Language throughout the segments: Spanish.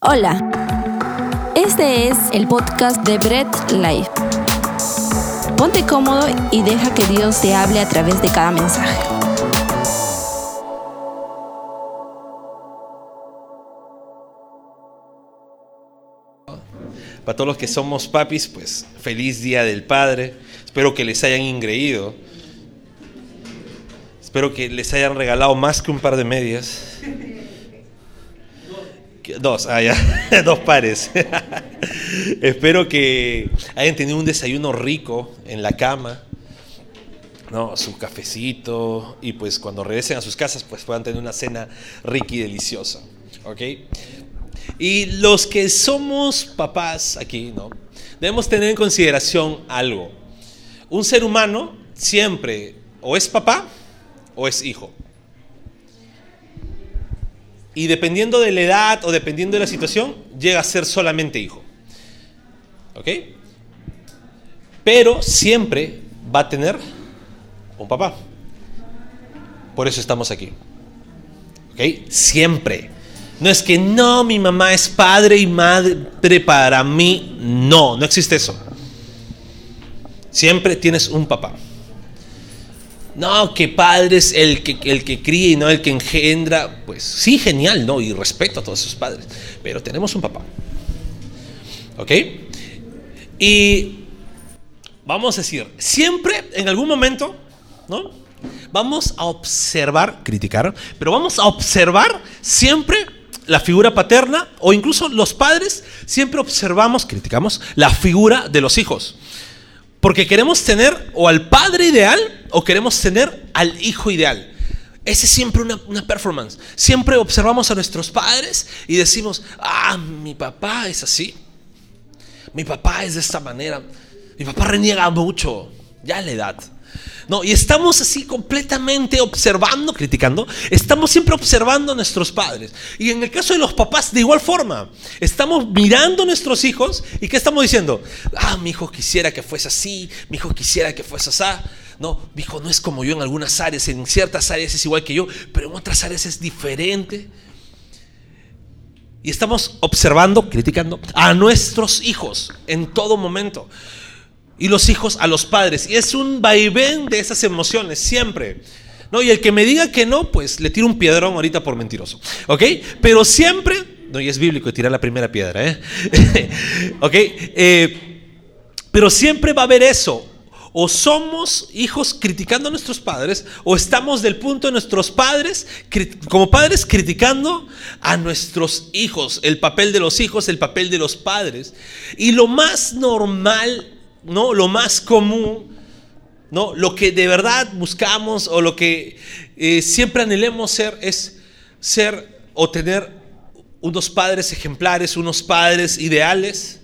Hola, este es el podcast de Bread Life. Ponte cómodo y deja que Dios te hable a través de cada mensaje. Para todos los que somos papis, pues feliz Día del Padre. Espero que les hayan ingreído. Espero que les hayan regalado más que un par de medias. Dos, ah, ya, dos pares. Espero que hayan tenido un desayuno rico en la cama, ¿no? su cafecito, y pues cuando regresen a sus casas, pues puedan tener una cena rica y deliciosa. ¿Ok? Y los que somos papás aquí, ¿no? Debemos tener en consideración algo. Un ser humano siempre o es papá o es hijo. Y dependiendo de la edad o dependiendo de la situación, llega a ser solamente hijo. ¿Ok? Pero siempre va a tener un papá. Por eso estamos aquí. ¿Ok? Siempre. No es que no, mi mamá es padre y madre para mí. No, no existe eso. Siempre tienes un papá. No, que padre es el que, el que cría y no el que engendra. Pues sí, genial, ¿no? Y respeto a todos esos padres. Pero tenemos un papá. ¿Ok? Y vamos a decir, siempre, en algún momento, ¿no? Vamos a observar, criticar, pero vamos a observar siempre la figura paterna o incluso los padres, siempre observamos, criticamos la figura de los hijos. Porque queremos tener o al padre ideal o queremos tener al hijo ideal. Ese es siempre una, una, performance. Siempre observamos a nuestros padres y decimos, ah, mi papá es así. Mi papá es de esta manera. Mi papá reniega mucho. Ya la edad. No, y estamos así completamente observando, criticando, estamos siempre observando a nuestros padres. Y en el caso de los papás, de igual forma, estamos mirando a nuestros hijos y ¿qué estamos diciendo? Ah, mi hijo quisiera que fuese así, mi hijo quisiera que fuese así. No, mi hijo no es como yo en algunas áreas, en ciertas áreas es igual que yo, pero en otras áreas es diferente. Y estamos observando, criticando a nuestros hijos en todo momento y los hijos a los padres. Y es un vaivén de esas emociones, siempre. ¿No? Y el que me diga que no, pues le tiro un piedrón ahorita por mentiroso. ¿Ok? Pero siempre, no, y es bíblico tirar la primera piedra, ¿eh? ¿Ok? Eh, pero siempre va a haber eso. O somos hijos criticando a nuestros padres, o estamos del punto de nuestros padres, como padres, criticando a nuestros hijos, el papel de los hijos, el papel de los padres. Y lo más normal ¿no? Lo más común, ¿no? Lo que de verdad buscamos o lo que eh, siempre anhelemos ser es ser o tener unos padres ejemplares, unos padres ideales,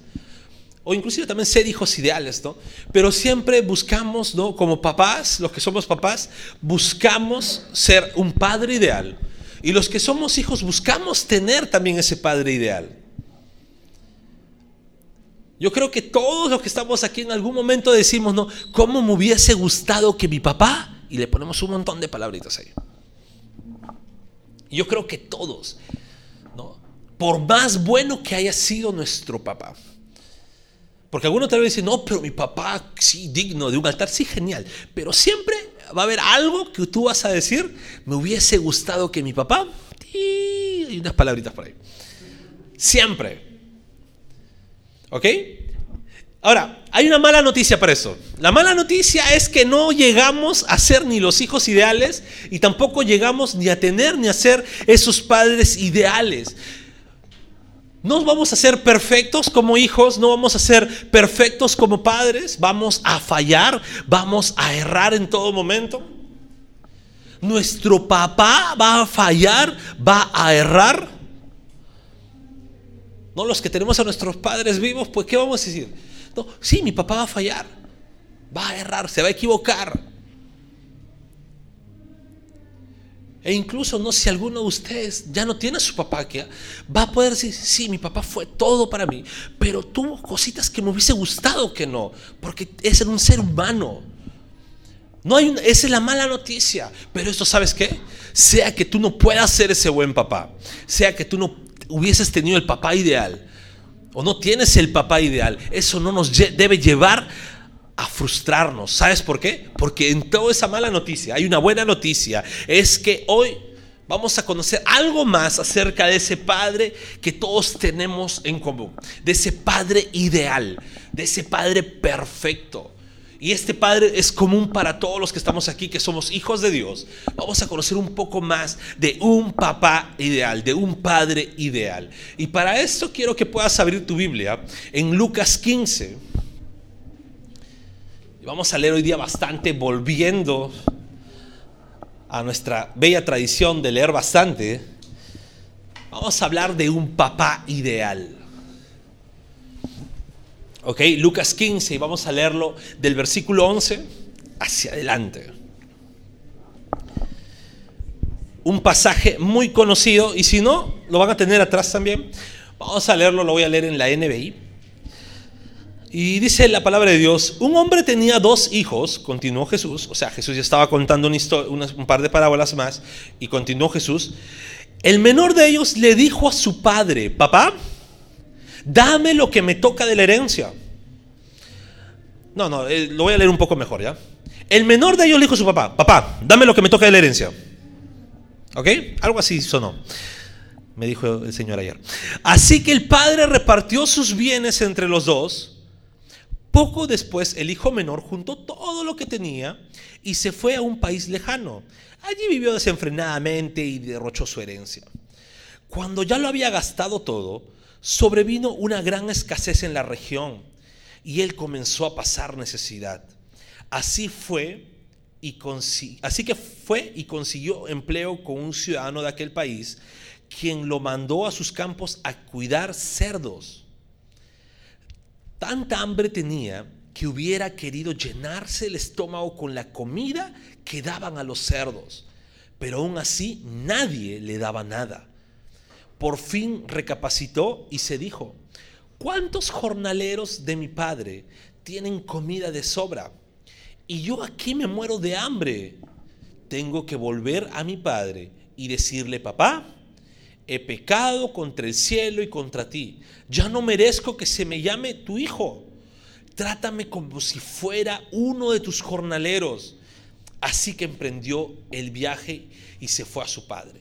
o inclusive también ser hijos ideales, ¿no? Pero siempre buscamos, ¿no? Como papás, los que somos papás, buscamos ser un padre ideal. Y los que somos hijos buscamos tener también ese padre ideal. Yo creo que todos los que estamos aquí en algún momento decimos, ¿no? ¿Cómo me hubiese gustado que mi papá? Y le ponemos un montón de palabritas ahí. Yo creo que todos, ¿no? Por más bueno que haya sido nuestro papá. Porque algunos tal vez dicen, no, pero mi papá, sí, digno de un altar, sí, genial. Pero siempre va a haber algo que tú vas a decir, me hubiese gustado que mi papá, y unas palabritas por ahí. Siempre. ¿Ok? Ahora, hay una mala noticia para eso. La mala noticia es que no llegamos a ser ni los hijos ideales y tampoco llegamos ni a tener ni a ser esos padres ideales. No vamos a ser perfectos como hijos, no vamos a ser perfectos como padres, vamos a fallar, vamos a errar en todo momento. Nuestro papá va a fallar, va a errar. No, los que tenemos a nuestros padres vivos, pues ¿qué vamos a decir? No, sí, mi papá va a fallar, va a errar, se va a equivocar. E incluso no si alguno de ustedes ya no tiene su papá que va a poder decir, sí, mi papá fue todo para mí, pero tuvo cositas que me hubiese gustado que no, porque es un ser humano. No hay esa es la mala noticia, pero esto sabes qué? Sea que tú no puedas ser ese buen papá, sea que tú no hubieses tenido el papá ideal o no tienes el papá ideal, eso no nos debe llevar a frustrarnos. ¿Sabes por qué? Porque en toda esa mala noticia hay una buena noticia. Es que hoy vamos a conocer algo más acerca de ese Padre que todos tenemos en común. De ese Padre ideal, de ese Padre perfecto. Y este Padre es común para todos los que estamos aquí, que somos hijos de Dios. Vamos a conocer un poco más de un papá ideal, de un Padre ideal. Y para esto quiero que puedas abrir tu Biblia en Lucas 15. Y vamos a leer hoy día bastante, volviendo a nuestra bella tradición de leer bastante. Vamos a hablar de un papá ideal. Ok, Lucas 15 y vamos a leerlo del versículo 11 hacia adelante. Un pasaje muy conocido y si no, lo van a tener atrás también. Vamos a leerlo, lo voy a leer en la NBI. Y dice la palabra de Dios, un hombre tenía dos hijos, continuó Jesús, o sea, Jesús ya estaba contando un par de parábolas más, y continuó Jesús. El menor de ellos le dijo a su padre, papá, dame lo que me toca de la herencia. No, no, eh, lo voy a leer un poco mejor, ¿ya? El menor de ellos le dijo a su papá, papá, dame lo que me toca de la herencia. ¿Ok? Algo así sonó. Me dijo el Señor ayer. Así que el padre repartió sus bienes entre los dos. Poco después el hijo menor juntó todo lo que tenía y se fue a un país lejano. Allí vivió desenfrenadamente y derrochó su herencia. Cuando ya lo había gastado todo, sobrevino una gran escasez en la región y él comenzó a pasar necesidad. Así fue y así que fue y consiguió empleo con un ciudadano de aquel país, quien lo mandó a sus campos a cuidar cerdos. Tanta hambre tenía que hubiera querido llenarse el estómago con la comida que daban a los cerdos, pero aún así nadie le daba nada por fin recapacitó y se dijo, ¿cuántos jornaleros de mi padre tienen comida de sobra? Y yo aquí me muero de hambre. Tengo que volver a mi padre y decirle, papá, he pecado contra el cielo y contra ti. Ya no merezco que se me llame tu hijo. Trátame como si fuera uno de tus jornaleros. Así que emprendió el viaje y se fue a su padre.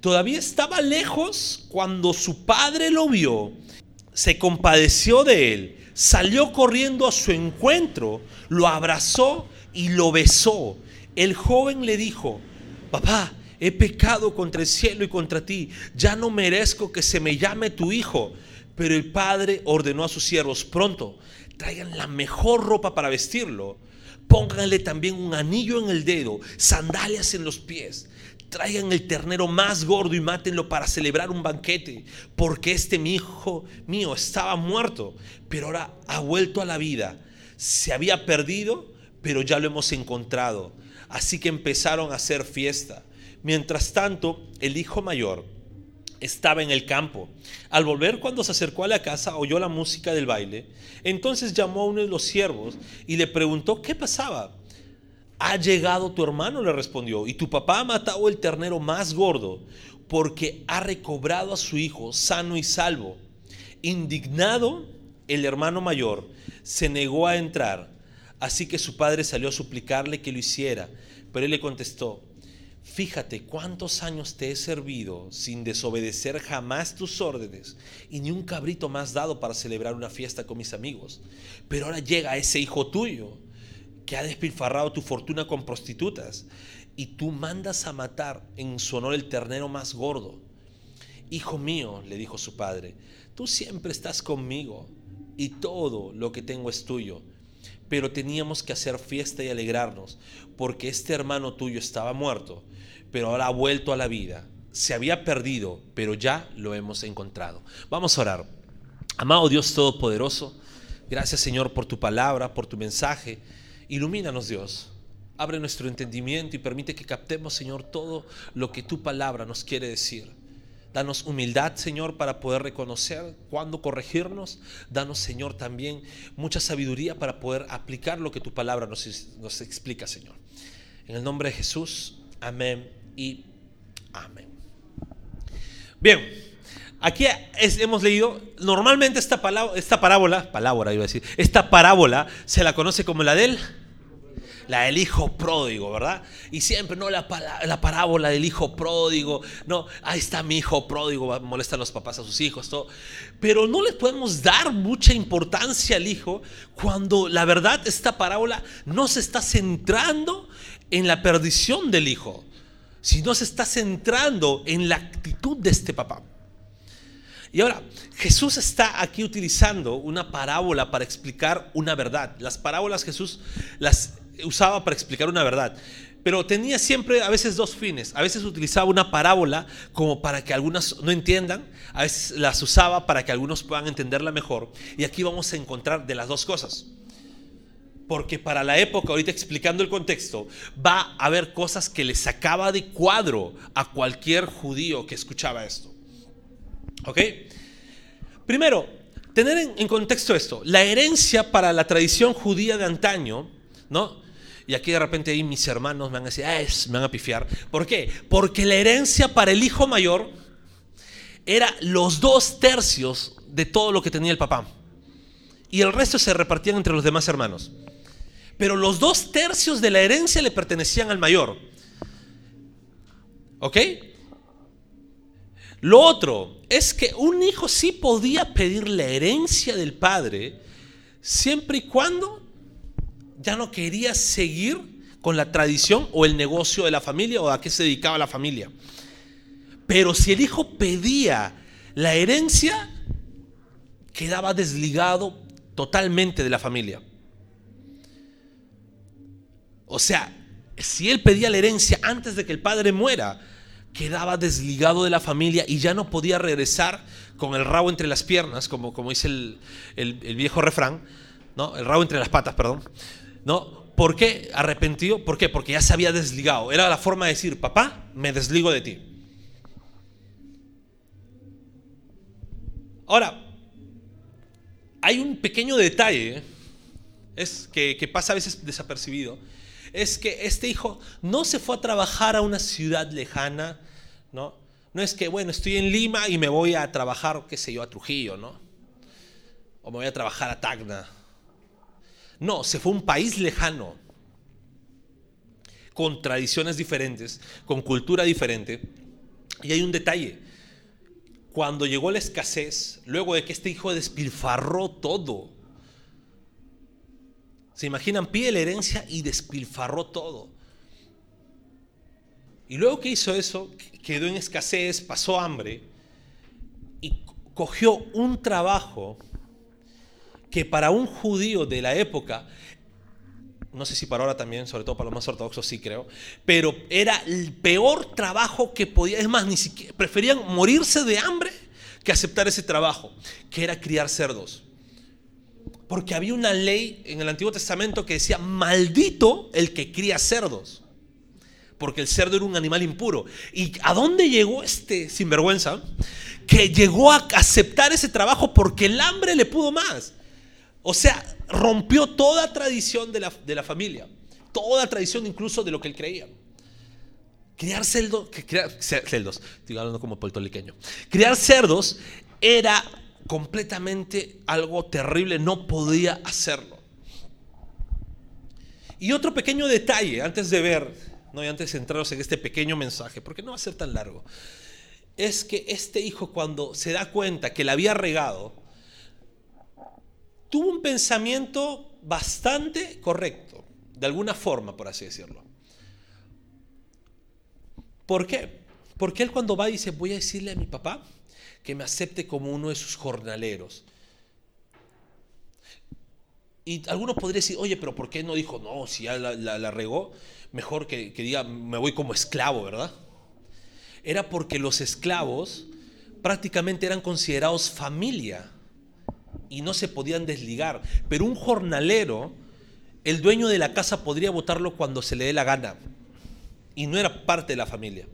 Todavía estaba lejos cuando su padre lo vio, se compadeció de él, salió corriendo a su encuentro, lo abrazó y lo besó. El joven le dijo, papá, he pecado contra el cielo y contra ti, ya no merezco que se me llame tu hijo. Pero el padre ordenó a sus siervos, pronto, traigan la mejor ropa para vestirlo, pónganle también un anillo en el dedo, sandalias en los pies traigan el ternero más gordo y mátenlo para celebrar un banquete, porque este mi hijo mío estaba muerto, pero ahora ha vuelto a la vida. Se había perdido, pero ya lo hemos encontrado. Así que empezaron a hacer fiesta. Mientras tanto, el hijo mayor estaba en el campo. Al volver cuando se acercó a la casa, oyó la música del baile. Entonces llamó a uno de los siervos y le preguntó qué pasaba. Ha llegado tu hermano, le respondió, y tu papá ha matado el ternero más gordo, porque ha recobrado a su hijo sano y salvo. Indignado, el hermano mayor se negó a entrar, así que su padre salió a suplicarle que lo hiciera, pero él le contestó, Fíjate cuántos años te he servido sin desobedecer jamás tus órdenes y ni un cabrito más dado para celebrar una fiesta con mis amigos. Pero ahora llega ese hijo tuyo que ha despilfarrado tu fortuna con prostitutas, y tú mandas a matar en su honor el ternero más gordo. Hijo mío, le dijo su padre, tú siempre estás conmigo y todo lo que tengo es tuyo. Pero teníamos que hacer fiesta y alegrarnos, porque este hermano tuyo estaba muerto, pero ahora ha vuelto a la vida. Se había perdido, pero ya lo hemos encontrado. Vamos a orar. Amado Dios Todopoderoso, gracias Señor por tu palabra, por tu mensaje. Ilumínanos Dios. Abre nuestro entendimiento y permite que captemos, Señor, todo lo que tu palabra nos quiere decir. Danos humildad, Señor, para poder reconocer cuándo corregirnos. Danos, Señor, también mucha sabiduría para poder aplicar lo que tu palabra nos, nos explica, Señor. En el nombre de Jesús, amén y amén. Bien, Aquí hemos leído, normalmente esta, palabra, esta parábola, parábola iba a decir, esta parábola se la conoce como la del, la del hijo pródigo, ¿verdad? Y siempre, no, la, la parábola del hijo pródigo, no, ahí está mi hijo pródigo, molestan los papás a sus hijos, todo. Pero no le podemos dar mucha importancia al hijo cuando la verdad esta parábola no se está centrando en la perdición del hijo, sino se está centrando en la actitud de este papá. Y ahora, Jesús está aquí utilizando una parábola para explicar una verdad. Las parábolas Jesús las usaba para explicar una verdad. Pero tenía siempre a veces dos fines. A veces utilizaba una parábola como para que algunas no entiendan. A veces las usaba para que algunos puedan entenderla mejor. Y aquí vamos a encontrar de las dos cosas. Porque para la época, ahorita explicando el contexto, va a haber cosas que le sacaba de cuadro a cualquier judío que escuchaba esto. ¿Ok? Primero, tener en, contexto esto. La herencia para la tradición judía de antaño, ¿no? Y aquí de repente ahí mis hermanos me van a decir, "Ah, es- me van a pifiar. ¿Por qué? Porque la herencia para el hijo mayor era los dos tercios de todo lo que tenía el papá. Y el resto se repartían entre los demás hermanos. Pero los dos tercios de la herencia le pertenecían al mayor. ¿Ok? Lo otro es que un hijo sí podía pedir la herencia del padre siempre y cuando ya no quería seguir con la tradición o el negocio de la familia o a qué se dedicaba la familia. Pero si el hijo pedía la herencia, quedaba desligado totalmente de la familia. O sea, si él pedía la herencia antes de que el padre muera, quedaba desligado de la familia y ya no podía regresar con el rabo entre las piernas, como, como dice el, el- viejo refrán, ¿no? El rabo entre las patas, perdón. ¿No? ¿Por qué arrepentido? ¿Por qué? Porque ya se había desligado. Era la forma de decir, papá, me desligo de ti. Ahora, hay un pequeño detalle es que, que pasa a veces desapercibido. Es que este hijo no se fue a trabajar a una ciudad lejana, ¿no? No es que, bueno, estoy en Lima y me voy a trabajar, qué sé yo, a Trujillo, ¿no? O me voy a trabajar a Tacna. No, se fue a un país lejano, con tradiciones diferentes, con cultura diferente. Y hay un detalle. Cuando llegó la escasez, luego de que este hijo despilfarró todo, se imaginan, pide la herencia y despilfarró todo. Y luego que hizo eso, quedó en escasez, pasó hambre y cogió un trabajo que para un judío de la época, no sé si para ahora también, sobre todo para los más ortodoxos sí creo, pero era el peor trabajo que podía, es más, ni siquiera preferían morirse de hambre que aceptar ese trabajo, que era criar cerdos. Porque había una ley en el Antiguo Testamento que decía, maldito el que cría cerdos. Porque el cerdo era un animal impuro. ¿Y a dónde llegó este sinvergüenza? Que llegó a aceptar ese trabajo porque el hambre le pudo más. O sea, rompió toda tradición de la, de la familia. Toda tradición incluso de lo que él creía. Criar cerdos, criar cerdos, estoy hablando como puertorriqueño. Criar cerdos era completamente algo terrible, no podía hacerlo. Y otro pequeño detalle, antes de ver, no, y antes de centrarnos en este pequeño mensaje, porque no va a ser tan largo, es que este hijo cuando se da cuenta que la había regado, tuvo un pensamiento bastante correcto, de alguna forma, por así decirlo. ¿Por qué? Porque él cuando va dice, voy a decirle a mi papá que me acepte como uno de sus jornaleros. Y alguno podría decir, oye, pero ¿por qué no dijo, no, si ya la, la- la regó, mejor que, que diga, me voy como esclavo, ¿verdad? Era porque los esclavos prácticamente eran considerados familia y no se podían desligar. Pero un jornalero, el dueño de la casa podría votarlo cuando se le dé la gana y no era parte de la familia.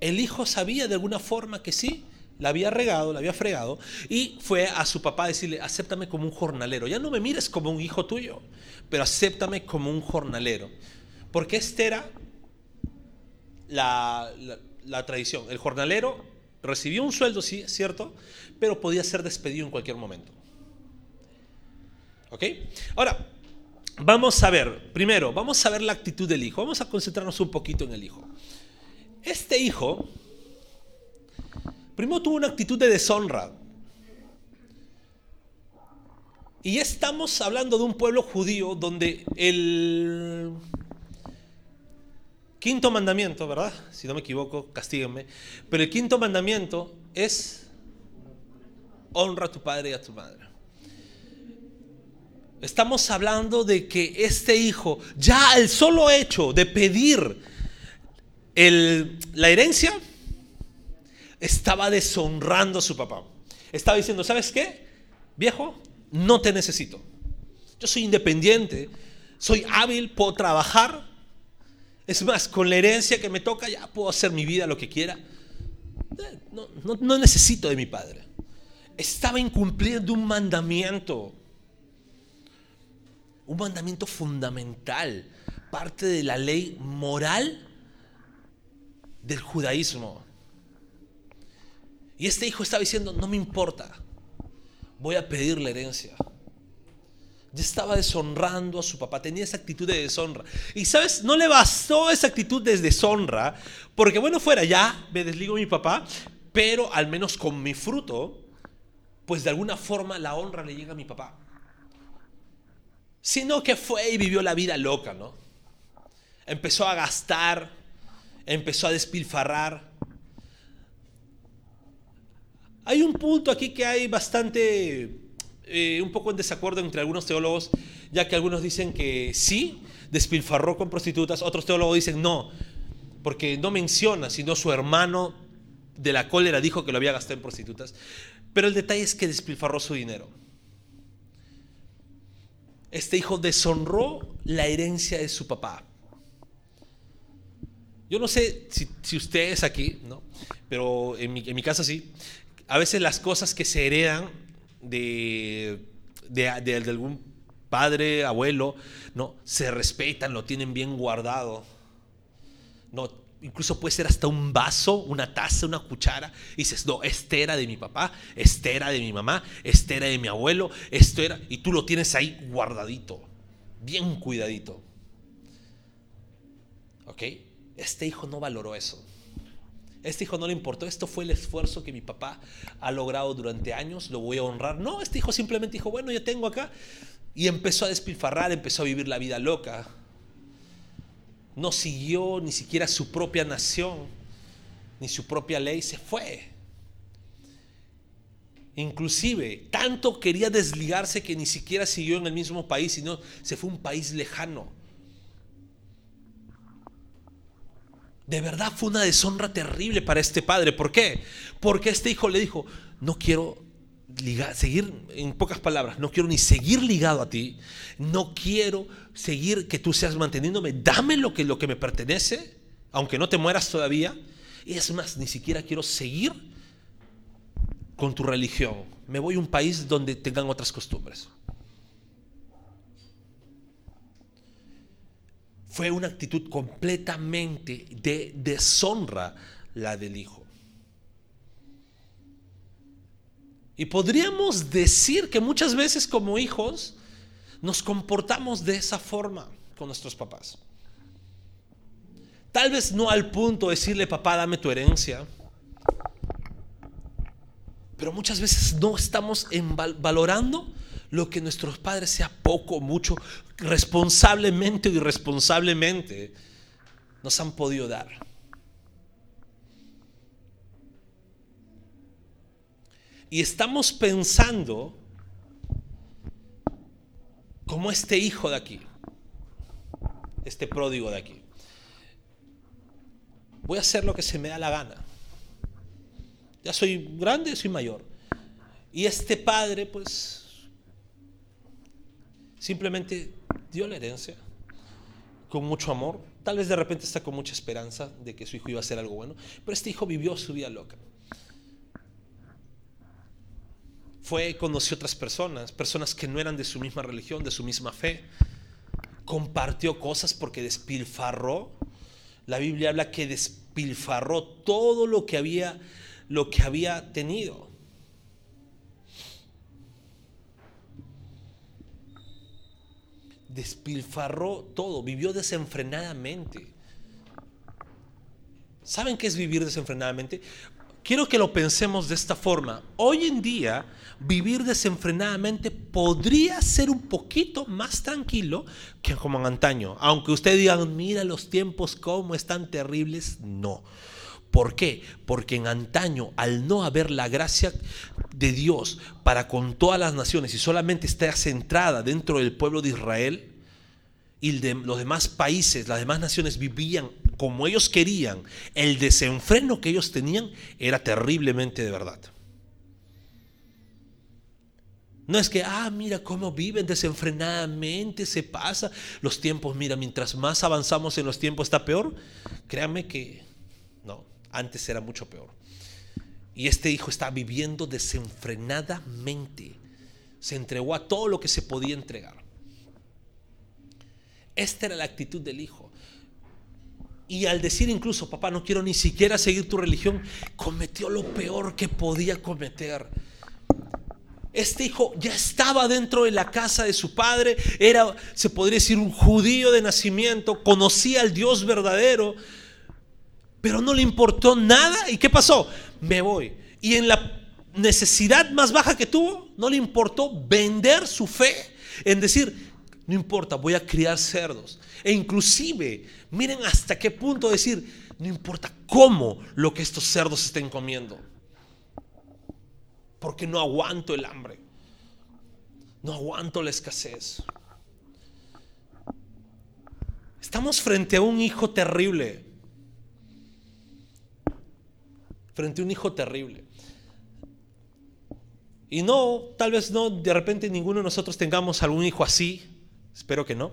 El hijo sabía de alguna forma que sí, la había regado, la había fregado, y fue a su papá a decirle, acéptame como un jornalero. Ya no me mires como un hijo tuyo, pero acéptame como un jornalero. Porque esta era la, la- tradición. El jornalero Recibió un sueldo, sí, cierto, pero podía ser despedido en cualquier momento. ¿Ok? Ahora, vamos a ver, primero, vamos a ver la actitud del hijo. Vamos a concentrarnos un poquito en el hijo. Este hijo, primero tuvo una actitud de deshonra. Y estamos hablando de un pueblo judío donde el quinto mandamiento, ¿verdad? Si no me equivoco, castíguenme. Pero el quinto mandamiento es honra a tu padre y a tu madre. Estamos hablando de que este hijo, ya el solo hecho de pedir la herencia, estaba deshonrando a su papá. Estaba diciendo, ¿sabes qué? Viejo, no te necesito. Yo soy independiente, soy hábil, puedo trabajar. Es más, con la herencia que me toca ya puedo hacer mi vida lo que quiera. Eh, no, necesito de mi padre. Estaba incumpliendo un mandamiento. Un mandamiento fundamental, parte de la ley moral del judaísmo. Y este hijo estaba diciendo, no me importa, voy a pedir la herencia. Ya estaba deshonrando a su papá, tenía esa actitud de deshonra. Y sabes, no le bastó esa actitud de deshonra, porque bueno, fuera ya, me desligo de mi papá, pero al menos con mi fruto, pues de alguna forma la honra le llega a mi papá. Sino que fue y vivió la vida loca, ¿no? Empezó a gastar, empezó a despilfarrar, hay un punto aquí que hay bastante, eh, un poco en desacuerdo entre algunos teólogos, ya que algunos dicen que sí, despilfarró con prostitutas, otros teólogos dicen no, porque no menciona, sino su hermano de la cólera dijo que lo había gastado en prostitutas. Pero el detalle es que despilfarró su dinero. Este hijo deshonró la herencia de su papá. Yo no sé si, si ustedes aquí, ¿no? pero en mi, en mi casa sí, a veces las cosas que se heredan de, de, algún padre, abuelo, ¿no? se respetan, lo tienen bien guardado. No, incluso puede ser hasta un vaso, una taza, una cuchara. Y dices, no, este era de mi papá, este era de mi mamá, este era de mi abuelo, esto era. Y tú lo tienes ahí guardadito, bien cuidadito. ¿Ok? Este hijo no valoró eso. Este hijo no le importó, esto fue el esfuerzo que mi papá ha logrado durante años, lo voy a honrar. No, este hijo simplemente dijo, bueno, yo tengo acá. Y empezó a despilfarrar, empezó a vivir la vida loca. No siguió ni siquiera su propia nación, ni su propia ley, se fue. Inclusive, tanto quería desligarse que ni siquiera siguió en el mismo país, sino se fue a un país lejano. De verdad fue una deshonra terrible para este padre. ¿Por qué? Porque este hijo le dijo, no quiero ligar, seguir, en pocas palabras, no quiero ni seguir ligado a ti, no quiero seguir que tú seas manteniéndome, dame lo que, lo que me pertenece, aunque no te mueras todavía. Y es más, ni siquiera quiero seguir con tu religión. Me voy a un país donde tengan otras costumbres. Fue una actitud completamente de deshonra la del hijo. Y podríamos decir que muchas veces como hijos nos comportamos de esa forma con nuestros papás. Tal vez no al punto de decirle, papá, dame tu herencia. Pero muchas veces no estamos valorando lo que nuestros padres, sea poco mucho, responsablemente o irresponsablemente, nos han podido dar. Y estamos pensando como este hijo de aquí, este pródigo de aquí. Voy a hacer lo que se me da la gana. Ya soy grande, soy mayor. Y este padre, pues, Simplemente dio la herencia con mucho amor. Tal vez de repente está con mucha esperanza de que su hijo iba a hacer algo bueno. Pero este hijo vivió su vida loca. Fue, conoció otras personas, personas que no eran de su misma religión, de su misma fe. Compartió cosas porque despilfarró. La Biblia habla que despilfarró todo lo que había lo que había tenido. Despilfarró todo, vivió desenfrenadamente. ¿Saben qué es vivir desenfrenadamente? Quiero que lo pensemos de esta forma. Hoy en día, vivir desenfrenadamente podría ser un poquito más tranquilo que como en antaño. Aunque ustedes digan, mira los tiempos cómo están terribles, no. ¿Por qué? Porque en antaño, al no haber la gracia de Dios para con todas las naciones y solamente estar centrada dentro del pueblo de Israel, y de los demás países, las demás naciones vivían como ellos querían, el desenfreno que ellos tenían era terriblemente de verdad. No es que, ah, mira cómo viven desenfrenadamente, se pasa. Los tiempos, mira, mientras más avanzamos en los tiempos está peor. Créanme que antes era mucho peor. Y este hijo está viviendo desenfrenadamente. Se entregó a todo lo que se podía entregar. Esta era la actitud del hijo. Y al decir incluso, papá, no quiero ni siquiera seguir tu religión, cometió lo peor que podía cometer. Este hijo ya estaba dentro de la casa de su padre, era, se podría decir, un judío de nacimiento, conocía al Dios verdadero, pero no le importó nada. ¿Y qué pasó? Me voy. Y en la necesidad más baja que tuvo, no le importó vender su fe en decir, no importa, voy a criar cerdos. E inclusive, miren hasta qué punto decir, no importa cómo lo que estos cerdos estén comiendo. Porque no aguanto el hambre. No aguanto la escasez. Estamos frente a un hijo terrible. Frente a un hijo terrible. Y no, tal vez no, de repente ninguno de nosotros tengamos algún hijo así. Espero que no.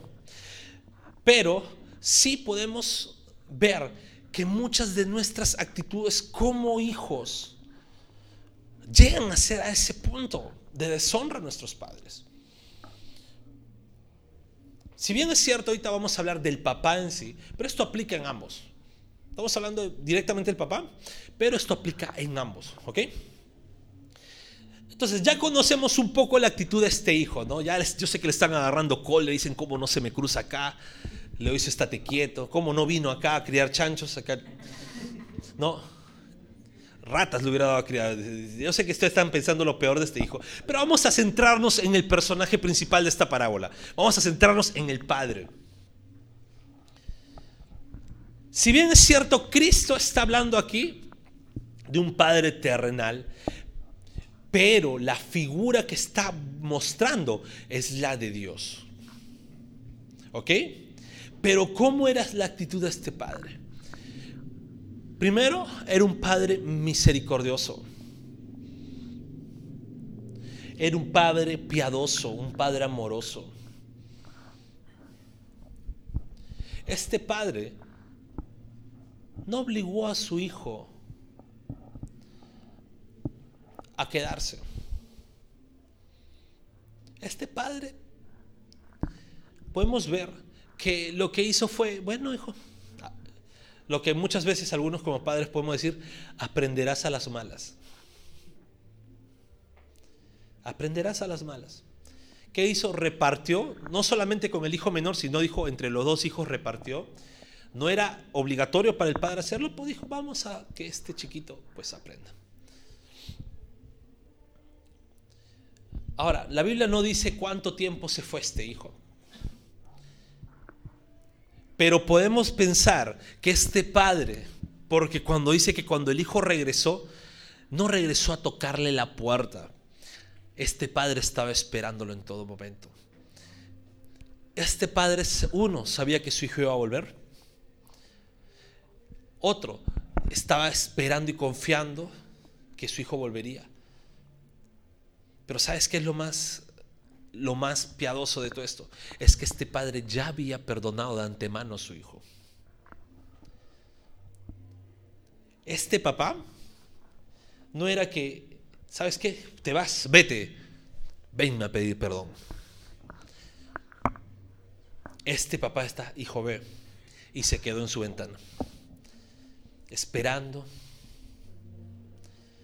Pero sí podemos ver que muchas de nuestras actitudes como hijos llegan a ser a ese punto de deshonra a nuestros padres. Si bien es cierto, ahorita vamos a hablar del papá en sí, pero esto aplica en ambos. Estamos hablando directamente del papá, pero esto aplica en ambos, ¿ok? Entonces ya conocemos un poco la actitud de este hijo, ¿no? Ya yo sé que le están agarrando col, le dicen cómo no se me cruza acá, le dice estate quieto, cómo no vino acá a criar chanchos acá, no, ratas le hubiera dado a criar. Yo sé que ustedes están pensando lo peor de este hijo, pero vamos a centrarnos en el personaje principal de esta parábola. Vamos a centrarnos en el padre. Si bien es cierto, Cristo está hablando aquí de un padre terrenal, pero la figura que está mostrando es la de Dios. ¿Ok? Pero ¿cómo era la actitud de este padre? Primero, era un padre misericordioso. Era un padre piadoso, un padre amoroso. Este padre no obligó a su hijo a quedarse. Este padre, podemos ver que lo que hizo fue, bueno, hijo, lo que muchas veces algunos como padres podemos decir, aprenderás a las malas. Aprenderás a las malas. ¿Qué hizo? Repartió, no solamente con el hijo menor, sino dijo, entre los dos hijos repartió. No era obligatorio para el padre hacerlo, pues dijo, vamos a que este chiquito pues aprenda. Ahora, la Biblia no dice cuánto tiempo se fue este hijo. Pero podemos pensar que este padre, porque cuando dice que cuando el hijo regresó, no regresó a tocarle la puerta. Este padre estaba esperándolo en todo momento. Este padre, uno, sabía que su hijo iba a volver. Otro, estaba esperando y confiando que su hijo volvería. Pero ¿sabes qué es lo más lo más piadoso de todo esto? Es que este padre ya había perdonado de antemano a su hijo. Este papá no era que, ¿sabes qué? Te vas, vete, venme a pedir perdón. Este papá está, hijo, ve, y se quedó en su ventana, esperando,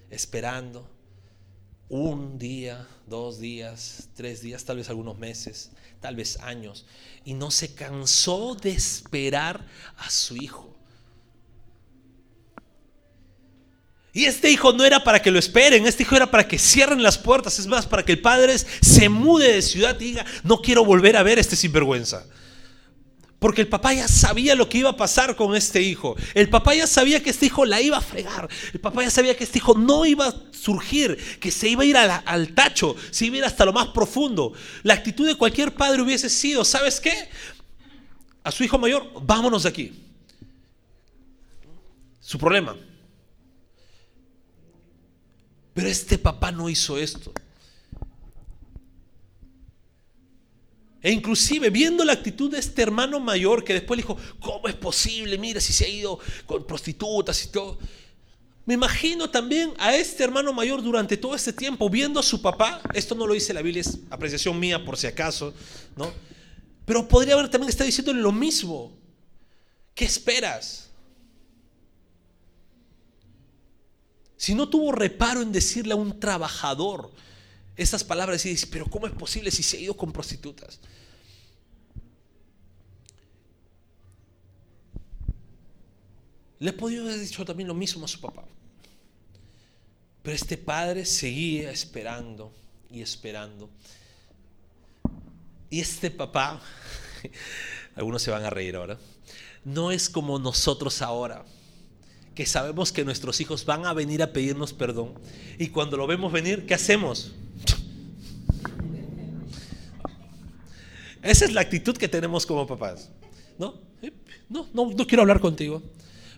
esperando un día, dos días, tres días, tal vez algunos meses, tal vez años, y no se cansó de esperar a su hijo. Y este hijo no era para que lo esperen, este hijo era para que cierren las puertas, es más, para que el padre se mude de ciudad y diga, no quiero volver a ver a este sinvergüenza. Porque el papá ya sabía lo que iba a pasar con este hijo. El papá ya sabía que este hijo la iba a fregar. El papá ya sabía que este hijo no iba a surgir, que se iba a ir al tacho, se iba a ir hasta lo más profundo. La actitud de cualquier padre hubiese sido, ¿sabes qué? A su hijo mayor, vámonos de aquí. Su problema, pero este papá no hizo esto. E inclusive viendo la actitud de este hermano mayor que después le dijo, ¿cómo es posible? Mira si se ha ido con prostitutas y todo. Me imagino también a este hermano mayor durante todo este tiempo viendo a su papá. Esto no lo dice la Biblia, es apreciación mía por si acaso, ¿no? Pero podría haber también estado diciéndole lo mismo. ¿Qué esperas? Si no tuvo reparo en decirle a un trabajador esas palabras y dice, pero ¿cómo es posible si se ha ido con prostitutas? Le podía haber dicho también lo mismo a su papá. Pero este padre seguía esperando y esperando. Y este papá, algunos se van a reír ahora, no es como nosotros ahora sabemos que nuestros hijos van a venir a pedirnos perdón y cuando lo vemos venir, ¿qué hacemos? Esa es la actitud que tenemos como papás. ¿No? No, no, no quiero hablar contigo.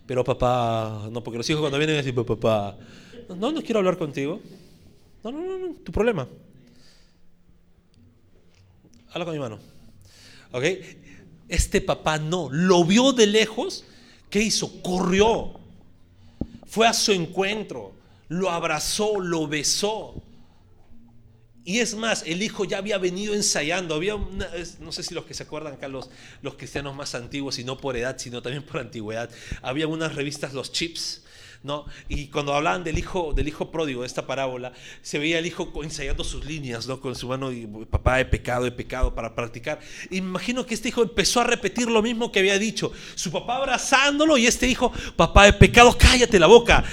Pero papá, no, porque los hijos cuando vienen dicen, papá, no, no quiero hablar contigo. No, no, no, no, tu problema. Habla con mi mano. ¿Ok? Este papá no, lo vio de lejos. ¿Qué hizo? Corrió fue a su encuentro, lo abrazó, lo besó. Y es más, el hijo ya había venido ensayando. Había no sé si los que se acuerdan acá, los, los cristianos más antiguos, y no por edad, sino también por antigüedad. Había unas revistas, los chips, ¿no? Y cuando hablaban del hijo, del hijo pródigo, de esta parábola, se veía el hijo ensayando sus líneas, ¿no? Con su mano, y, papá, he pecado, he pecado, para practicar. imagino que este hijo empezó a repetir lo mismo que había dicho. Su papá abrazándolo y este hijo, papá, he pecado, cállate la boca.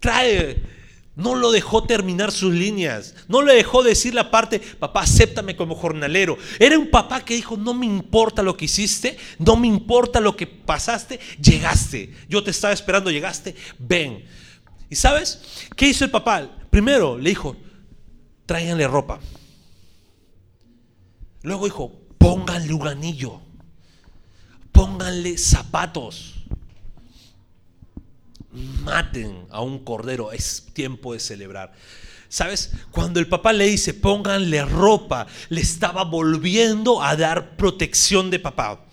Trae no lo dejó terminar sus líneas. No le dejó decir la parte, papá, acéptame como jornalero. Era un papá que dijo, no me importa lo que hiciste, no me importa lo que pasaste, llegaste. Yo te estaba esperando, llegaste, ven. ¿Y sabes qué hizo el papá? Primero le dijo, tráiganle ropa. Luego dijo, pónganle un anillo. Pónganle zapatos maten a un cordero, es tiempo de celebrar. ¿Sabes? Cuando el papá le dice, pónganle ropa, le estaba volviendo a dar protección de papá.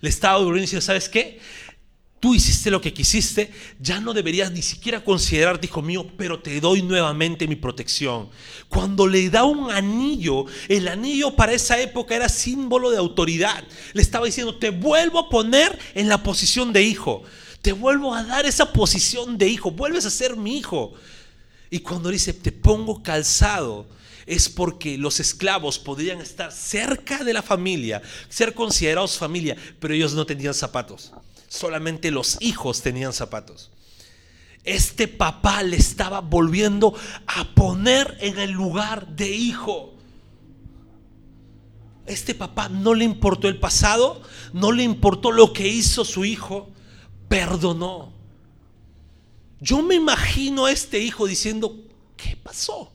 Le estaba volviendo diciendo, ¿sabes qué? Tú hiciste lo que quisiste, ya no deberías ni siquiera considerarte hijo mío, pero te doy nuevamente mi protección. Cuando le da un anillo, el anillo para esa época era símbolo de autoridad. Le estaba diciendo, te vuelvo a poner en la posición de hijo te vuelvo a dar esa posición de hijo, vuelves a ser mi hijo. Y cuando dice, te pongo calzado, es porque los esclavos podrían estar cerca de la familia, ser considerados familia, pero ellos no tenían zapatos. Solamente los hijos tenían zapatos. Este papá le estaba volviendo a poner en el lugar de hijo. Este papá no le importó el pasado, no le importó lo que hizo su hijo, perdonó. Yo me imagino a este hijo diciendo, ¿qué pasó?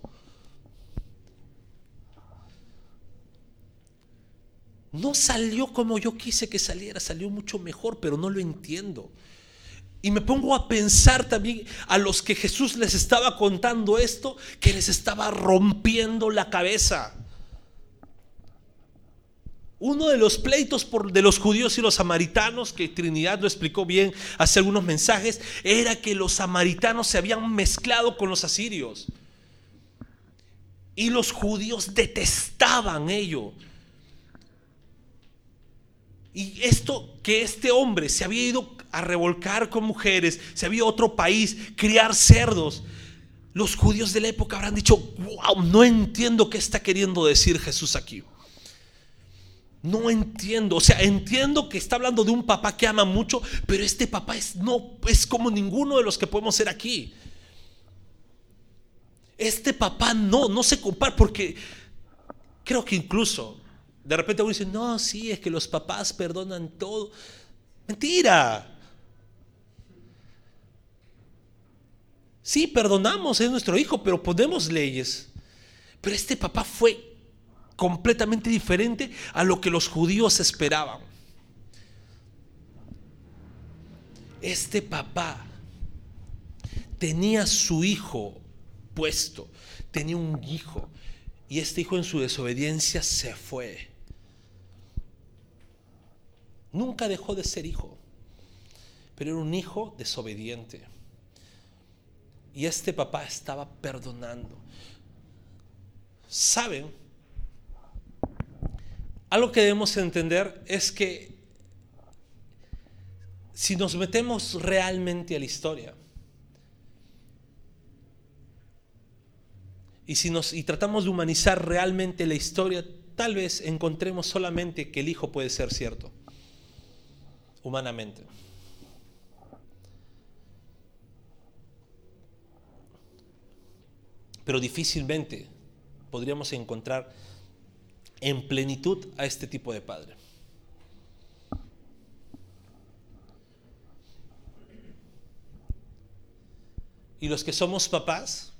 No salió como yo quise que saliera, salió mucho mejor, pero no lo entiendo. Y me pongo a pensar también a los que Jesús les estaba contando esto, que les estaba rompiendo la cabeza. Uno de los pleitos de los judíos y los samaritanos, que Trinidad lo explicó bien hace algunos mensajes, era que los samaritanos se habían mezclado con los asirios. Y los judíos detestaban ello. Y esto que este hombre se había ido a revolcar con mujeres, se había ido a otro país, criar cerdos, los judíos de la época habrán dicho, wow, no entiendo qué está queriendo decir Jesús aquí. No entiendo, o sea, entiendo que está hablando de un papá que ama mucho, pero este papá es no es como ninguno de los que podemos ser aquí. Este papá no, no se compara porque creo que incluso de repente uno dice, "No, sí, es que los papás perdonan todo." Mentira. Sí, perdonamos, es nuestro hijo, pero ponemos leyes. Pero este papá fue completamente diferente a lo que los judíos esperaban. Este papá tenía su hijo puesto, tenía un hijo, y este hijo en su desobediencia se fue. Nunca dejó de ser hijo, pero era un hijo desobediente. Y este papá estaba perdonando. ¿Saben? Algo que debemos entender es que si nos metemos realmente a la historia y y tratamos de humanizar realmente la historia, tal vez encontremos solamente que el hijo puede ser cierto humanamente. pero difícilmente podríamos encontrar en plenitud a este tipo de padre. Y los que somos papás,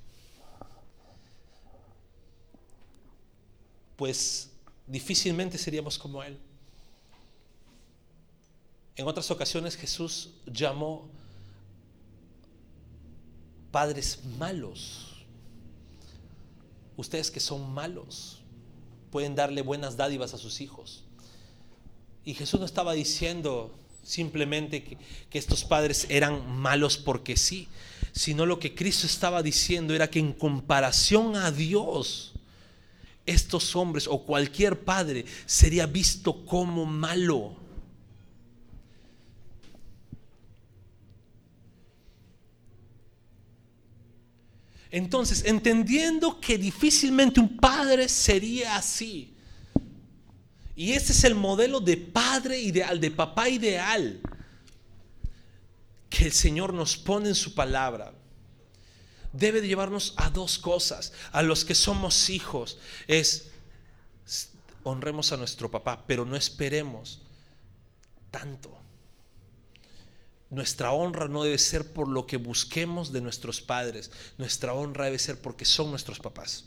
pues difícilmente seríamos como Él. En otras ocasiones Jesús llamó padres malos Ustedes que son malos pueden darle buenas dádivas a sus hijos. Y Jesús no estaba diciendo simplemente que, que, estos padres eran malos porque sí, sino lo que Cristo estaba diciendo era que en comparación a Dios, estos hombres o cualquier padre sería visto como malo. Entonces, entendiendo que difícilmente un padre sería así. Y ese es el modelo de padre ideal, de papá ideal, que el Señor nos pone en su palabra. Debe de llevarnos a dos cosas. A los que somos hijos es honremos a nuestro papá, pero no esperemos tanto. Nuestra honra no debe ser por lo que busquemos de nuestros padres. Nuestra honra debe ser porque son nuestros papás.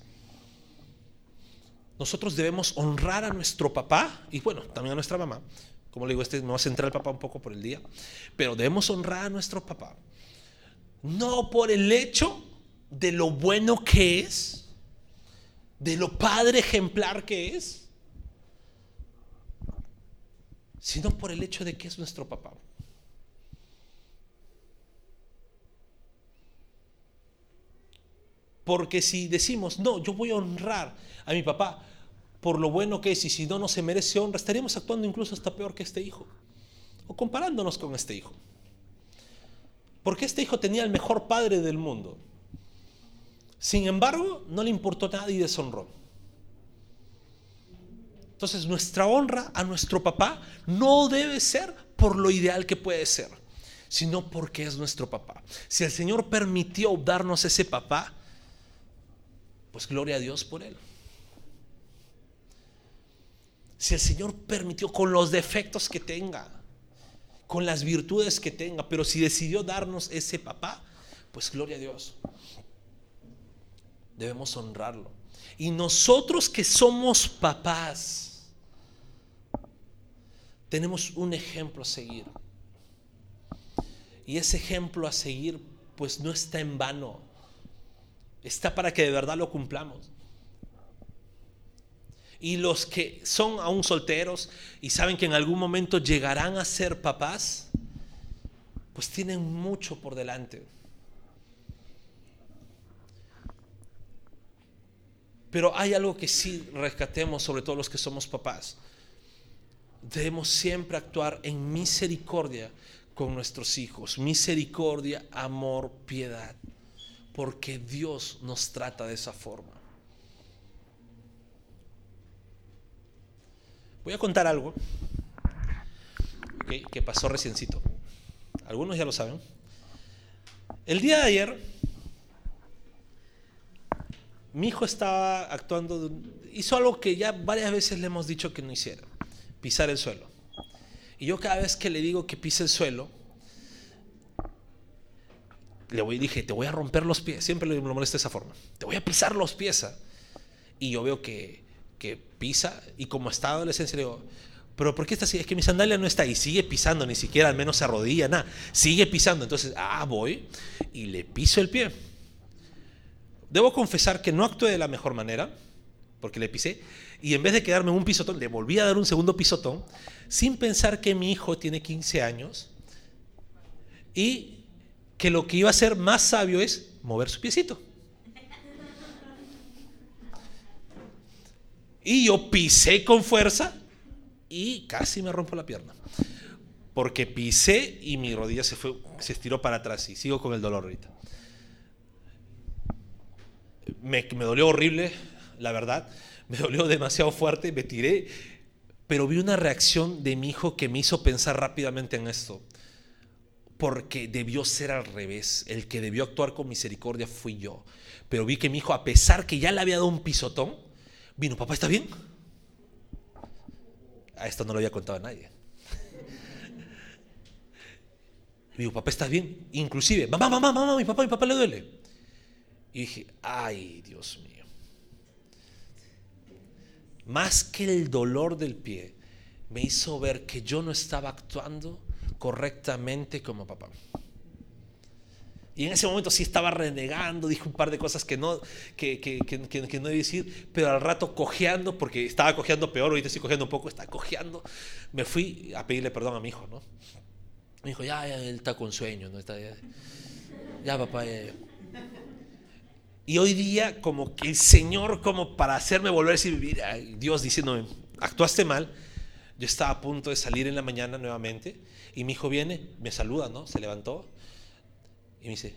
Nosotros debemos honrar a nuestro papá y bueno, también a nuestra mamá. Como le digo, este me va a centrar el papá un poco por el día. Pero debemos honrar a nuestro papá. No por el hecho de lo bueno que es, de lo padre ejemplar que es, sino por el hecho de que es nuestro papá. Porque si decimos, no, yo voy a honrar a mi papá por lo bueno que es y si no, no se merece honra, estaríamos actuando incluso hasta peor que este hijo. O comparándonos con este hijo. Porque este hijo tenía el mejor padre del mundo. Sin embargo, no le importó nada y deshonró. Entonces nuestra honra a nuestro papá no debe ser por lo ideal que puede ser, sino porque es nuestro papá. Si el Señor permitió darnos ese papá, pues gloria a Dios por él. Si el Señor permitió con los defectos que tenga, con las virtudes que tenga, pero si decidió darnos ese papá, pues gloria a Dios. Debemos honrarlo. Y nosotros que somos papás, tenemos un ejemplo a seguir. Y ese ejemplo a seguir, pues no está en vano está para que de verdad lo cumplamos. Y los que son aún solteros y saben que en algún momento llegarán a ser papás, pues tienen mucho por delante. Pero hay algo que sí rescatemos, sobre todo los que somos papás. Debemos siempre actuar en misericordia con nuestros hijos. Misericordia, amor, piedad porque Dios nos trata de esa forma. Voy a contar algo que pasó reciencito. Algunos ya lo saben. El día de ayer, mi hijo estaba actuando, hizo algo que ya varias veces le hemos dicho que no hiciera, pisar el suelo. Y yo cada vez que le digo que pise el suelo, le voy, dije, te voy a romper los pies, siempre le molesta esa forma, te voy a pisar los pies. ¿ah? Y yo veo que, que pisa y como está adolescencia le digo, pero ¿por qué está así? Es que mi sandalia no está ahí, sigue pisando, ni siquiera al menos se arrodilla, nada, sigue pisando. Entonces, ah, voy y le piso el pie. Debo confesar que no actué de la mejor manera, porque le pisé, y en vez de quedarme un pisotón, le volví a dar un segundo pisotón, sin pensar que mi hijo tiene 15 años y que lo que iba a ser más sabio es mover su piecito. Y yo pisé con fuerza y casi me rompo la pierna. Porque pisé y mi rodilla se, fue, se estiró para atrás y sigo con el dolor ahorita. Me, me dolió horrible, la verdad. Me dolió demasiado fuerte, me tiré. Pero vi una reacción de mi hijo que me hizo pensar rápidamente en esto. Porque debió ser al revés. El que debió actuar con misericordia fui yo. Pero vi que mi hijo, a pesar que ya le había dado un pisotón, vino, papá, ¿está bien? A esto no lo había contado a nadie. Y digo, papá, ¿estás bien? Inclusive, mamá, mamá, mamá, mi papá, mi papá le duele. Y dije, ay, Dios mío. Más que el dolor del pie, me hizo ver que yo no estaba actuando correctamente como papá. Y en ese momento sí estaba renegando, dije un par de cosas que no, que, que, que, que no decir, pero al rato cojeando, porque estaba cojeando peor, ahorita estoy cojeando un poco, está cojeando, me fui a pedirle perdón a mi hijo, ¿no? Me dijo, ya, ya, él está con sueño, ¿no? Está, ya, ya papá, ya, Y hoy día, como que el Señor, como para hacerme volver a vivir, Dios diciéndome, actuaste mal, yo estaba a punto de salir en la mañana nuevamente, y mi hijo viene, me saluda, ¿no? Se levantó, y me dice,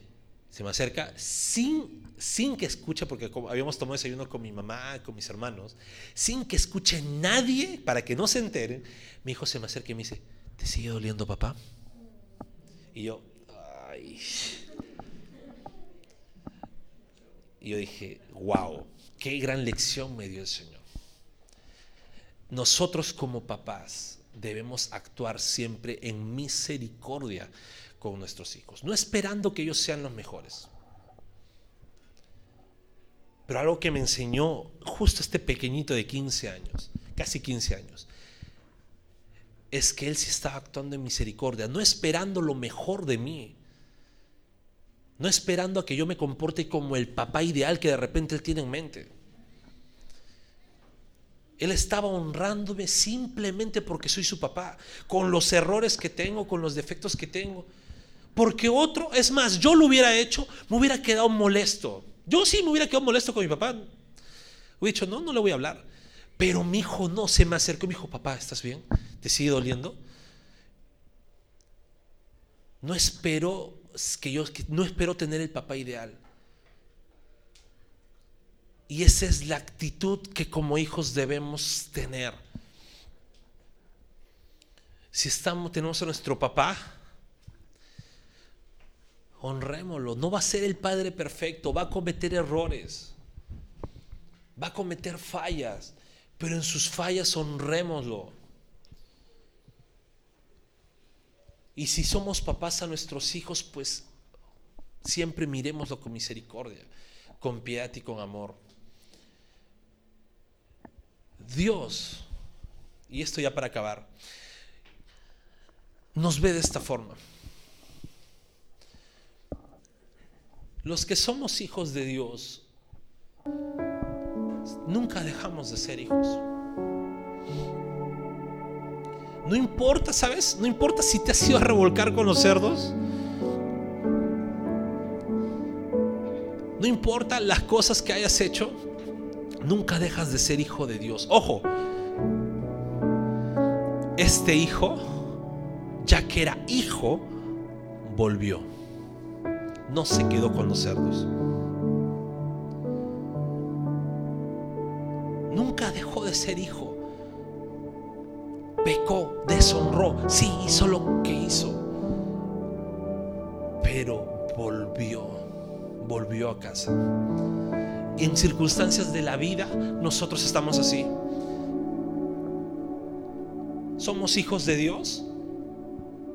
se me acerca sin, sin que escuche, porque habíamos tomado desayuno con mi mamá, con mis hermanos, sin que escuche nadie para que no se enteren. Mi hijo se me acerca y me dice, ¿te sigue doliendo papá? Y yo, ay. Y yo dije, wow, qué gran lección me dio el Señor. Nosotros como papás debemos actuar siempre en misericordia con nuestros hijos, no esperando que ellos sean los mejores. Pero algo que me enseñó justo este pequeñito de 15 años, casi 15 años, es que él sí estaba actuando en misericordia, no esperando lo mejor de mí, no esperando a que yo me comporte como el papá ideal que de repente él tiene en mente. Él estaba honrándome simplemente porque soy su papá, con los errores que tengo, con los defectos que tengo. Porque otro, es más, yo lo hubiera hecho, me hubiera quedado molesto. Yo sí me hubiera quedado molesto con mi papá. Hubiera dicho, no, no le voy a hablar. Pero mi hijo no, se me acercó me dijo, papá, ¿estás bien? ¿Te sigue doliendo? No espero que yo no espero tener el papá ideal. Y esa es la actitud que como hijos debemos tener. Si estamos tenemos a nuestro papá, honrémoslo. No va a ser el Padre perfecto, va a cometer errores, va a cometer fallas, pero en sus fallas honrémoslo. Y si somos papás a nuestros hijos, pues siempre miremoslo con misericordia, con piedad y con amor. Dios, y esto ya para acabar, nos ve de esta forma. Los que somos hijos de Dios, nunca dejamos de ser hijos. No importa, ¿sabes? No importa si te has ido a revolcar con los cerdos. No importa las cosas que hayas hecho, nunca dejas de ser hijo de Dios. Ojo, este hijo, ya que era hijo, volvió. No se quedó con los cerdos. Nunca dejó de ser hijo. Pecó, deshonró. Sí, hizo lo que hizo. Pero volvió, volvió a casa. Y en circunstancias de la vida nosotros estamos así. Somos hijos de Dios.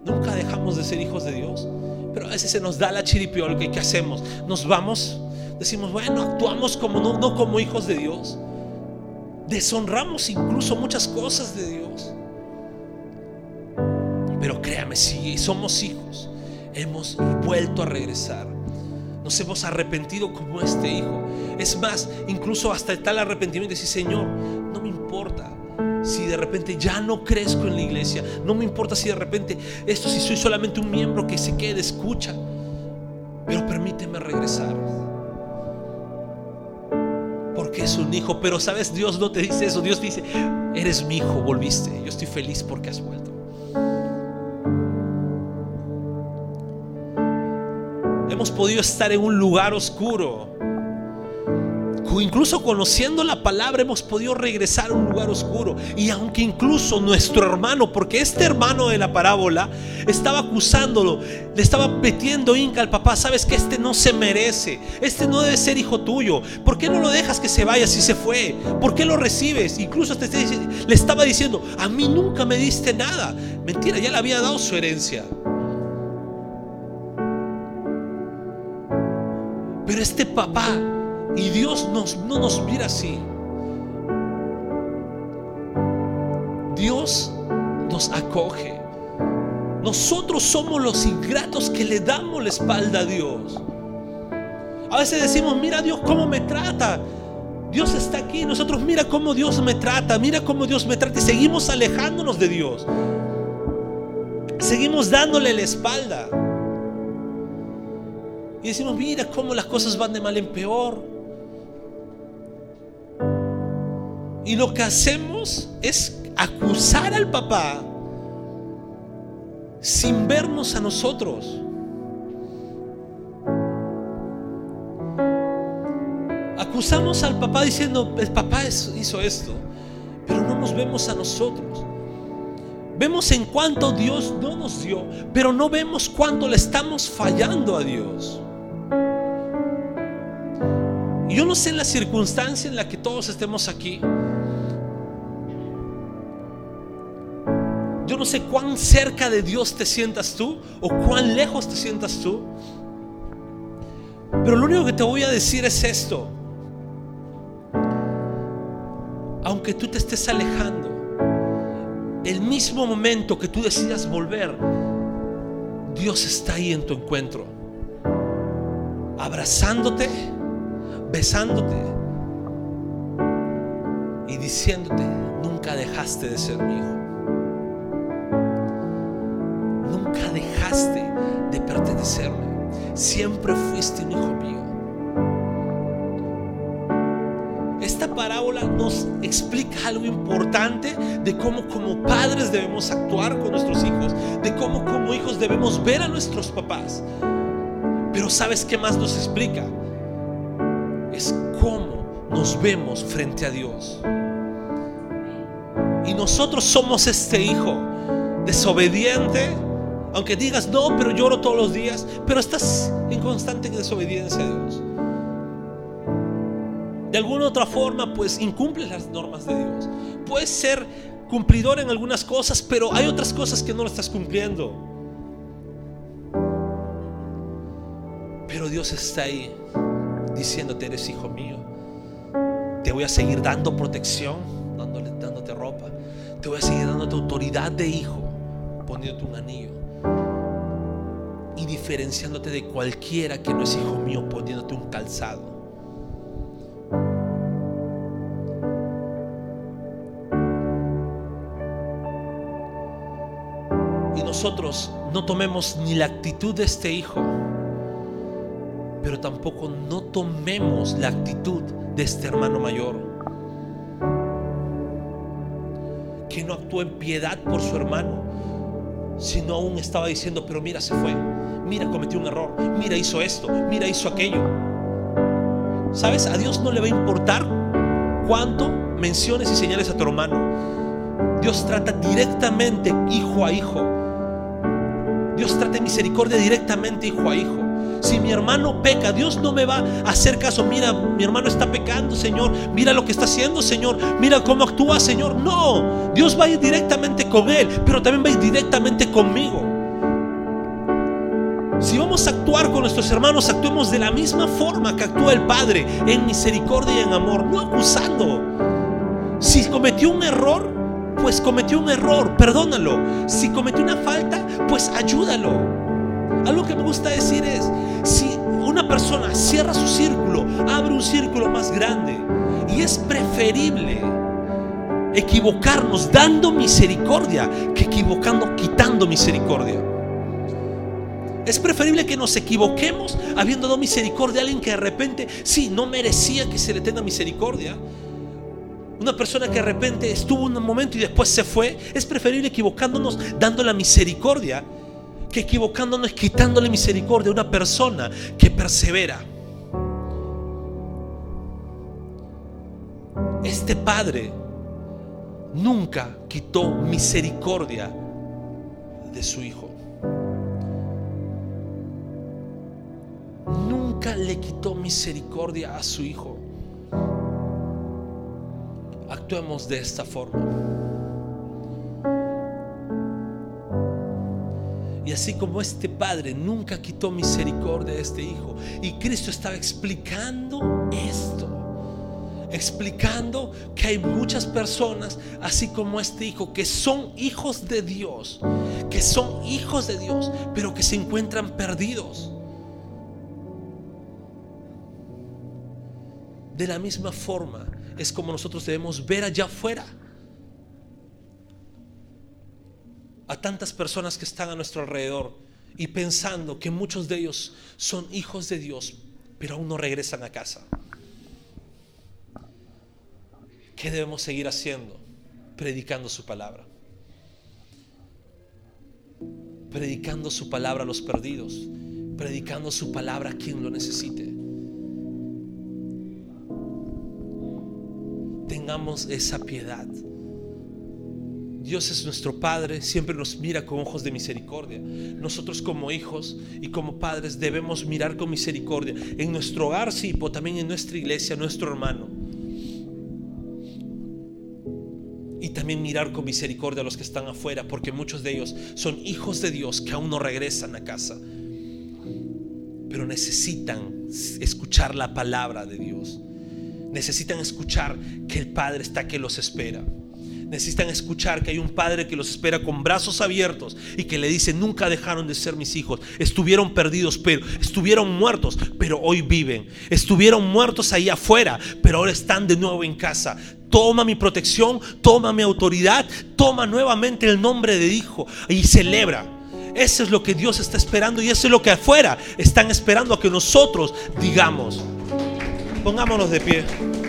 Nunca dejamos de ser hijos de Dios. Pero a veces se nos da la chiripiola. ¿Qué hacemos? Nos vamos, decimos, bueno, actuamos como no, no como hijos de Dios. Deshonramos incluso muchas cosas de Dios. Pero créame, si somos hijos, hemos vuelto a regresar. Nos hemos arrepentido como este hijo. Es más, incluso hasta tal arrepentimiento, decir, Señor, no me importa si de repente ya no crezco en la iglesia, no me importa si de repente esto si soy solamente un miembro que se quede, escucha, pero permíteme regresar. Porque es un hijo, pero sabes, Dios no te dice eso, Dios dice, eres mi hijo, volviste, yo estoy feliz porque has vuelto. Hemos podido estar en un lugar oscuro incluso conociendo la palabra hemos podido regresar a un lugar oscuro. Y aunque incluso nuestro hermano, porque este hermano de la parábola estaba acusándolo, le estaba metiendo inca al papá, sabes que este no se merece, este no debe ser hijo tuyo. ¿Por qué no lo dejas que se vaya si se fue? ¿Por qué lo recibes? Incluso le estaba diciendo, a mí nunca me diste nada. Mentira, ya le había dado su herencia. Pero este papá y Dios nos, no nos mira así. Dios nos acoge. Nosotros somos los ingratos que le damos la espalda a Dios. A veces decimos, mira Dios cómo me trata. Dios está aquí. Nosotros mira cómo Dios me trata. Mira cómo Dios me trata. Y seguimos alejándonos de Dios. Seguimos dándole la espalda. Y decimos, mira cómo las cosas van de mal en peor. Y lo que hacemos es acusar al papá sin vernos a nosotros. Acusamos al papá diciendo, el papá hizo esto, pero no nos vemos a nosotros. Vemos en cuánto Dios no nos dio, pero no vemos cuánto le estamos fallando a Dios. Yo no sé la circunstancia en la que todos estemos aquí. Yo no sé cuán cerca de Dios te sientas tú o cuán lejos te sientas tú. Pero lo único que te voy a decir es esto. Aunque tú te estés alejando, el mismo momento que tú decidas volver, Dios está ahí en tu encuentro, abrazándote, besándote y diciéndote, nunca dejaste de ser mi hijo. de pertenecerme. Siempre fuiste un hijo mío. Esta parábola nos explica algo importante de cómo como padres debemos actuar con nuestros hijos, de cómo como hijos debemos ver a nuestros papás. Pero ¿sabes qué más nos explica? Nos vemos frente a Dios. Y nosotros somos este hijo desobediente, aunque digas, no, pero lloro todos los días, pero estás en constante desobediencia a Dios. De alguna otra forma, pues incumples las normas de Dios. Puedes ser cumplidor en algunas cosas, pero hay otras cosas que no lo estás cumpliendo. Pero Dios está ahí diciéndote, eres hijo mío. Voy a seguir dando protección, dándote ropa. Te voy a seguir dándote autoridad de hijo, poniéndote un anillo y diferenciándote de cualquiera que no es hijo mío, poniéndote un calzado. Y nosotros no tomemos ni la actitud de este hijo, pero tampoco no tomemos la actitud de este hermano mayor. Que no actúe en piedad por su hermano, sino aún estaba diciendo, pero mira, se fue mira, cometió un error, mira, hizo esto, mira, hizo aquello. ¿Sabes? A Dios no le va a importar cuánto menciones y señales a tu hermano. Dios trata directamente hijo a hijo. Dios trata misericordia directamente hijo a hijo. Si mi hermano peca, Dios no me va a hacer caso. Mira, mi hermano está pecando, Señor. Mira lo que está haciendo, Señor. Mira cómo actúa, Señor. No, Dios va a ir directamente con él, pero también va a ir directamente conmigo. Si vamos a actuar con nuestros hermanos, actuemos de la misma forma que actúa el Padre, en misericordia y en amor, no acusando. Si cometió un error, pues cometió un error, perdónalo. Si cometió una falta, pues ayúdalo. Algo que me gusta decir es, si una persona cierra su círculo, abre un círculo más grande y es preferible equivocarnos dando misericordia que equivocando quitando misericordia. Es preferible que nos equivoquemos habiendo dado misericordia a alguien que de repente, sí, no merecía que se le tenga misericordia. Una persona que de repente estuvo un momento y después se fue. Es preferible equivocándonos dando la misericordia que equivocándonos, quitándole misericordia a una persona que persevera. Este Padre nunca quitó misericordia de su Hijo. Nunca le quitó misericordia a su Hijo. Actuemos de esta forma. Así como este padre nunca quitó misericordia de este hijo, y Cristo estaba explicando esto, explicando que hay muchas personas, así como este hijo, que son hijos de Dios, que son hijos de Dios, pero que se encuentran perdidos. De la misma forma es como nosotros debemos ver allá afuera a tantas personas que están a nuestro alrededor y pensando que muchos de ellos son hijos de Dios, pero aún no regresan a casa. ¿Qué debemos seguir haciendo? Predicando su palabra. Predicando su palabra a los perdidos. Predicando su palabra a quien lo necesite. Tengamos esa piedad. Dios es nuestro Padre, siempre nos mira con ojos de misericordia. Nosotros como hijos y como padres debemos mirar con misericordia en nuestro hogar, sí, pero también en nuestra iglesia, nuestro hermano. Y también mirar con misericordia a los que están afuera, porque muchos de ellos son hijos de Dios que aún no regresan a casa, pero necesitan escuchar la palabra de Dios. Necesitan escuchar que el Padre está que los espera necesitan escuchar que hay un padre que los espera con brazos abiertos y que le dice, nunca dejaron de ser mis hijos, estuvieron perdidos, pero estuvieron muertos, pero hoy viven, estuvieron muertos ahí afuera, pero ahora están de nuevo en casa. Toma mi protección, toma mi autoridad, toma nuevamente el nombre de hijo y celebra. Eso es lo que Dios está esperando y eso es lo que afuera están esperando a que nosotros digamos. Pongámonos de pie.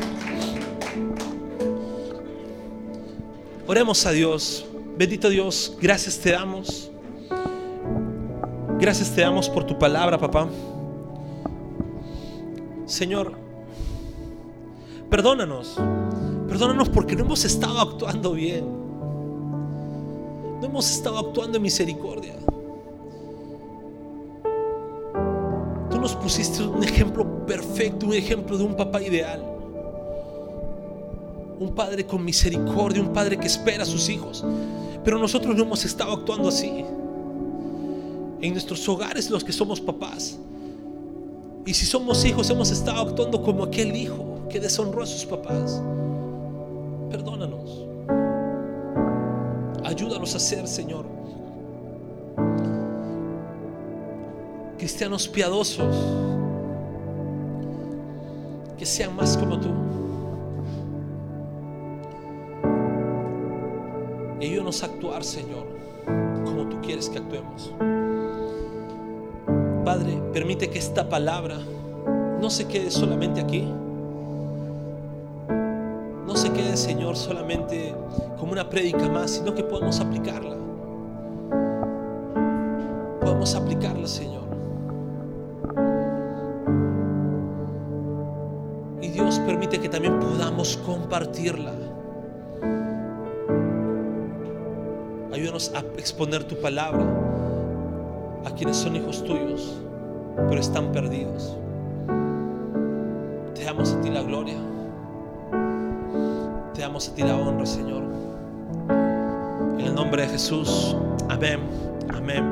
Oremos a Dios. Bendito Dios, gracias te damos. Gracias te damos por tu palabra, papá. Señor, perdónanos. Perdónanos porque no hemos estado actuando bien. No hemos estado actuando en misericordia. Tú nos pusiste un ejemplo perfecto, un ejemplo de un papá ideal un padre con misericordia, un padre que espera a sus hijos. Pero nosotros no hemos estado actuando así. En nuestros hogares los que somos papás. Y si somos hijos hemos estado actuando como aquel hijo que deshonró a sus papás. Perdónanos. Ayúdanos a ser, Señor. Cristianos piadosos. Que sean más como tú. Ayúdanos a actuar, Señor, como tú quieres que actuemos. Padre, permite que esta palabra no se quede solamente aquí. No se quede, Señor, solamente como una prédica más, sino que podamos aplicarla. Podemos aplicarla, Señor. Y Dios, permite que también podamos compartirla. A exponer tu palabra a quienes son hijos tuyos, pero están perdidos. Te damos a ti la gloria. Te damos a ti la honra, Señor. En el nombre de Jesús. Amén. Amén.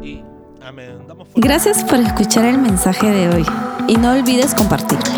Y amén. Gracias por escuchar el mensaje de hoy. Y no olvides compartirlo.